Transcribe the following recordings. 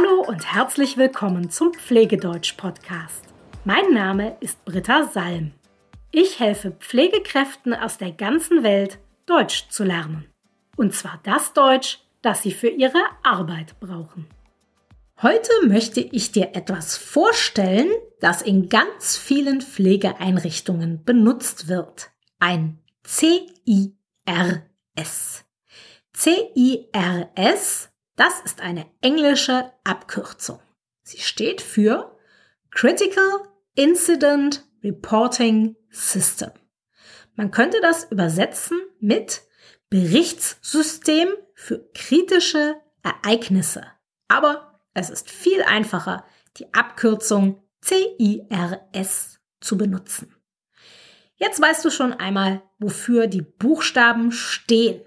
Hallo und herzlich willkommen zum Pflegedeutsch-Podcast. Mein Name ist Britta Salm. Ich helfe Pflegekräften aus der ganzen Welt, Deutsch zu lernen. Und zwar das Deutsch, das sie für ihre Arbeit brauchen. Heute möchte ich dir etwas vorstellen, das in ganz vielen Pflegeeinrichtungen benutzt wird. Ein CIRS. CIRS das ist eine englische Abkürzung. Sie steht für Critical Incident Reporting System. Man könnte das übersetzen mit Berichtssystem für kritische Ereignisse. Aber es ist viel einfacher, die Abkürzung CIRS zu benutzen. Jetzt weißt du schon einmal, wofür die Buchstaben stehen.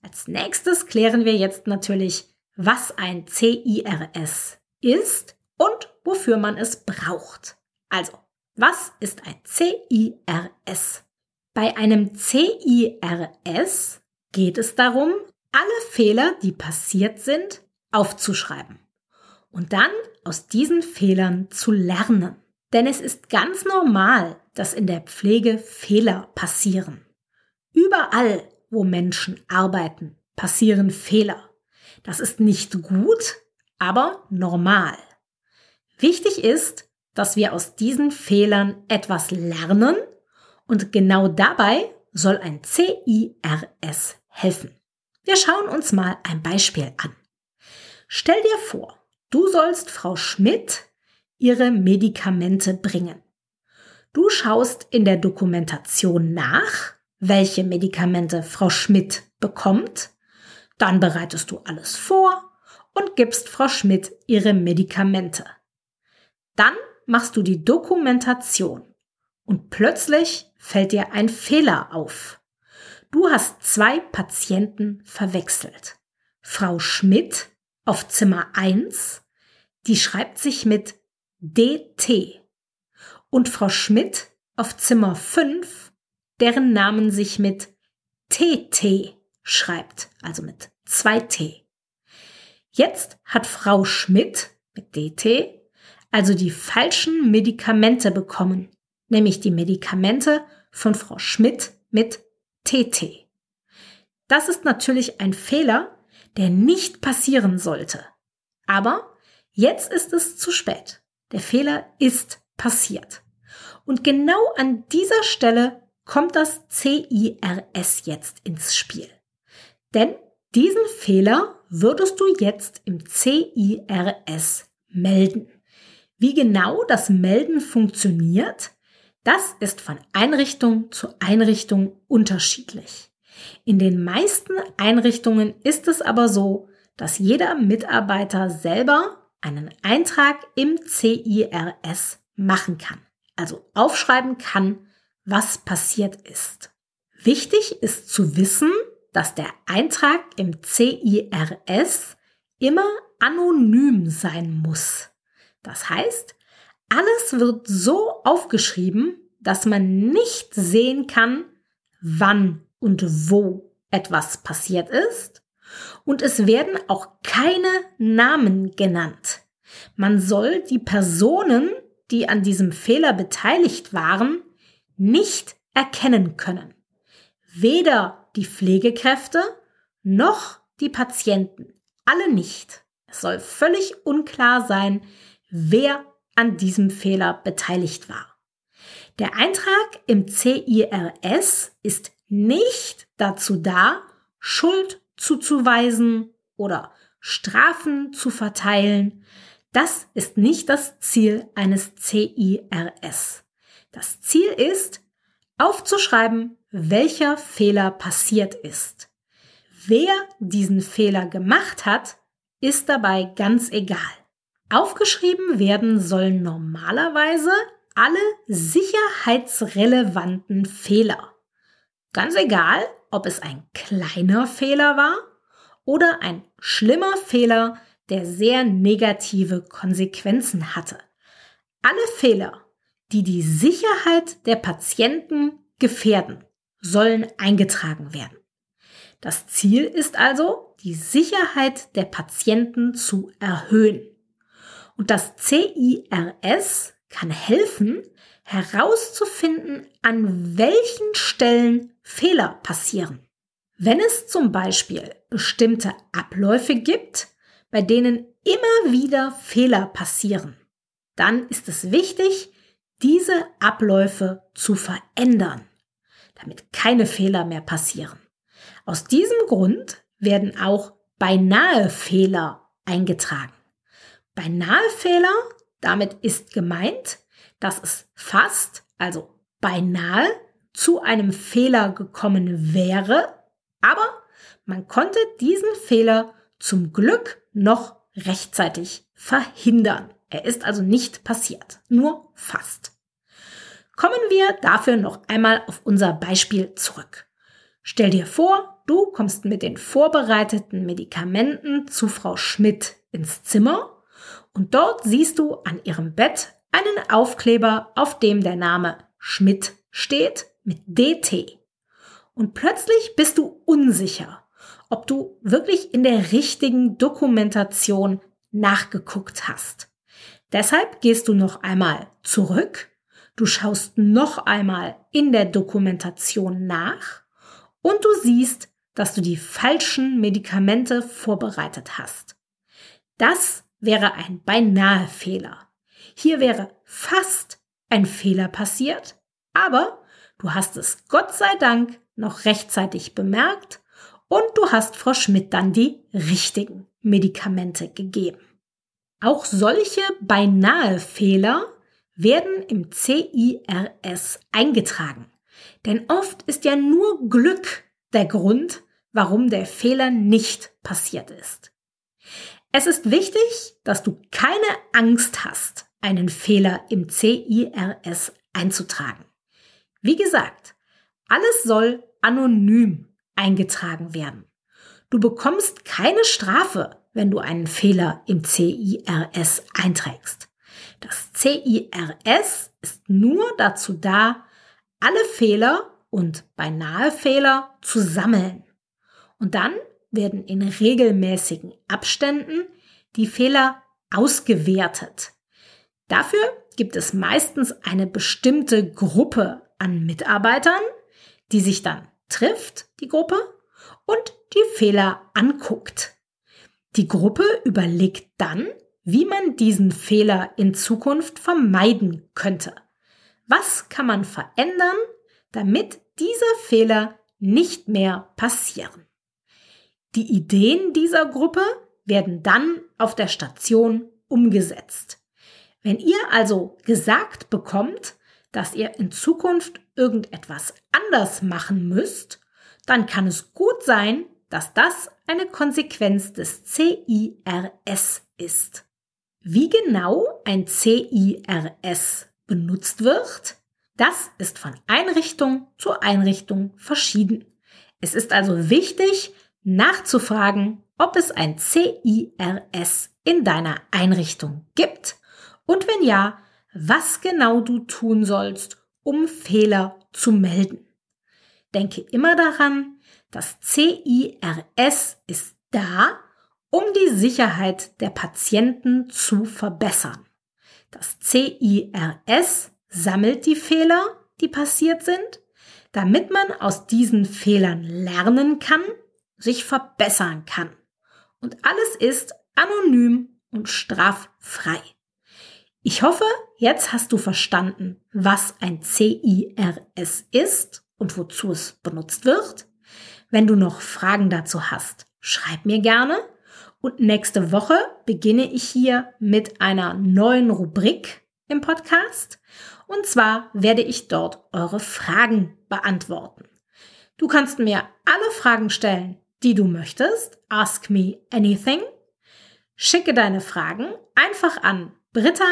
Als nächstes klären wir jetzt natürlich, was ein CIRS ist und wofür man es braucht. Also, was ist ein CIRS? Bei einem CIRS geht es darum, alle Fehler, die passiert sind, aufzuschreiben und dann aus diesen Fehlern zu lernen. Denn es ist ganz normal, dass in der Pflege Fehler passieren. Überall, wo Menschen arbeiten, passieren Fehler. Das ist nicht gut, aber normal. Wichtig ist, dass wir aus diesen Fehlern etwas lernen und genau dabei soll ein CIRS helfen. Wir schauen uns mal ein Beispiel an. Stell dir vor, du sollst Frau Schmidt ihre Medikamente bringen. Du schaust in der Dokumentation nach, welche Medikamente Frau Schmidt bekommt dann bereitest du alles vor und gibst Frau Schmidt ihre Medikamente. Dann machst du die Dokumentation und plötzlich fällt dir ein Fehler auf. Du hast zwei Patienten verwechselt. Frau Schmidt auf Zimmer 1, die schreibt sich mit DT. Und Frau Schmidt auf Zimmer 5, deren Namen sich mit TT schreibt, also mit 2T. Jetzt hat Frau Schmidt mit DT also die falschen Medikamente bekommen, nämlich die Medikamente von Frau Schmidt mit TT. Das ist natürlich ein Fehler, der nicht passieren sollte. Aber jetzt ist es zu spät. Der Fehler ist passiert. Und genau an dieser Stelle kommt das CIRS jetzt ins Spiel. Denn diesen Fehler würdest du jetzt im CIRS melden. Wie genau das Melden funktioniert, das ist von Einrichtung zu Einrichtung unterschiedlich. In den meisten Einrichtungen ist es aber so, dass jeder Mitarbeiter selber einen Eintrag im CIRS machen kann, also aufschreiben kann, was passiert ist. Wichtig ist zu wissen, dass der Eintrag im CIRS immer anonym sein muss. Das heißt, alles wird so aufgeschrieben, dass man nicht sehen kann, wann und wo etwas passiert ist. Und es werden auch keine Namen genannt. Man soll die Personen, die an diesem Fehler beteiligt waren, nicht erkennen können. Weder die Pflegekräfte noch die Patienten. Alle nicht. Es soll völlig unklar sein, wer an diesem Fehler beteiligt war. Der Eintrag im CIRS ist nicht dazu da, Schuld zuzuweisen oder Strafen zu verteilen. Das ist nicht das Ziel eines CIRS. Das Ziel ist, aufzuschreiben, welcher Fehler passiert ist. Wer diesen Fehler gemacht hat, ist dabei ganz egal. Aufgeschrieben werden sollen normalerweise alle sicherheitsrelevanten Fehler. Ganz egal, ob es ein kleiner Fehler war oder ein schlimmer Fehler, der sehr negative Konsequenzen hatte. Alle Fehler, die die Sicherheit der Patienten gefährden, sollen eingetragen werden. Das Ziel ist also, die Sicherheit der Patienten zu erhöhen. Und das CIRS kann helfen, herauszufinden, an welchen Stellen Fehler passieren. Wenn es zum Beispiel bestimmte Abläufe gibt, bei denen immer wieder Fehler passieren, dann ist es wichtig, diese Abläufe zu verändern, damit keine Fehler mehr passieren. Aus diesem Grund werden auch beinahe Fehler eingetragen. Beinahe Fehler, damit ist gemeint, dass es fast, also beinahe zu einem Fehler gekommen wäre, aber man konnte diesen Fehler zum Glück noch rechtzeitig verhindern. Er ist also nicht passiert, nur fast. Kommen wir dafür noch einmal auf unser Beispiel zurück. Stell dir vor, du kommst mit den vorbereiteten Medikamenten zu Frau Schmidt ins Zimmer und dort siehst du an ihrem Bett einen Aufkleber, auf dem der Name Schmidt steht mit DT. Und plötzlich bist du unsicher, ob du wirklich in der richtigen Dokumentation nachgeguckt hast. Deshalb gehst du noch einmal zurück, du schaust noch einmal in der Dokumentation nach und du siehst, dass du die falschen Medikamente vorbereitet hast. Das wäre ein beinahe Fehler. Hier wäre fast ein Fehler passiert, aber du hast es Gott sei Dank noch rechtzeitig bemerkt und du hast Frau Schmidt dann die richtigen Medikamente gegeben. Auch solche beinahe Fehler werden im CIRS eingetragen. Denn oft ist ja nur Glück der Grund, warum der Fehler nicht passiert ist. Es ist wichtig, dass du keine Angst hast, einen Fehler im CIRS einzutragen. Wie gesagt, alles soll anonym eingetragen werden. Du bekommst keine Strafe, wenn du einen Fehler im CIRS einträgst. Das CIRS ist nur dazu da, alle Fehler und beinahe Fehler zu sammeln. Und dann werden in regelmäßigen Abständen die Fehler ausgewertet. Dafür gibt es meistens eine bestimmte Gruppe an Mitarbeitern, die sich dann trifft, die Gruppe, und die Fehler anguckt. Die Gruppe überlegt dann, wie man diesen Fehler in Zukunft vermeiden könnte. Was kann man verändern, damit diese Fehler nicht mehr passieren? Die Ideen dieser Gruppe werden dann auf der Station umgesetzt. Wenn ihr also gesagt bekommt, dass ihr in Zukunft irgendetwas anders machen müsst, dann kann es gut sein, dass das eine Konsequenz des CIRS ist. Wie genau ein CIRS benutzt wird, das ist von Einrichtung zu Einrichtung verschieden. Es ist also wichtig, nachzufragen, ob es ein CIRS in deiner Einrichtung gibt und wenn ja, was genau du tun sollst, um Fehler zu melden. Denke immer daran, das CIRS ist da, um die Sicherheit der Patienten zu verbessern. Das CIRS sammelt die Fehler, die passiert sind, damit man aus diesen Fehlern lernen kann, sich verbessern kann. Und alles ist anonym und straffrei. Ich hoffe, jetzt hast du verstanden, was ein CIRS ist und wozu es benutzt wird. Wenn du noch Fragen dazu hast, schreib mir gerne. Und nächste Woche beginne ich hier mit einer neuen Rubrik im Podcast. Und zwar werde ich dort eure Fragen beantworten. Du kannst mir alle Fragen stellen, die du möchtest. Ask me anything. Schicke deine Fragen einfach an britta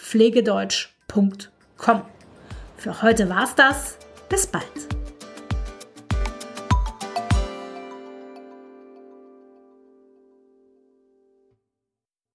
pflegedeutsch.com. Für heute war's das. Bis bald.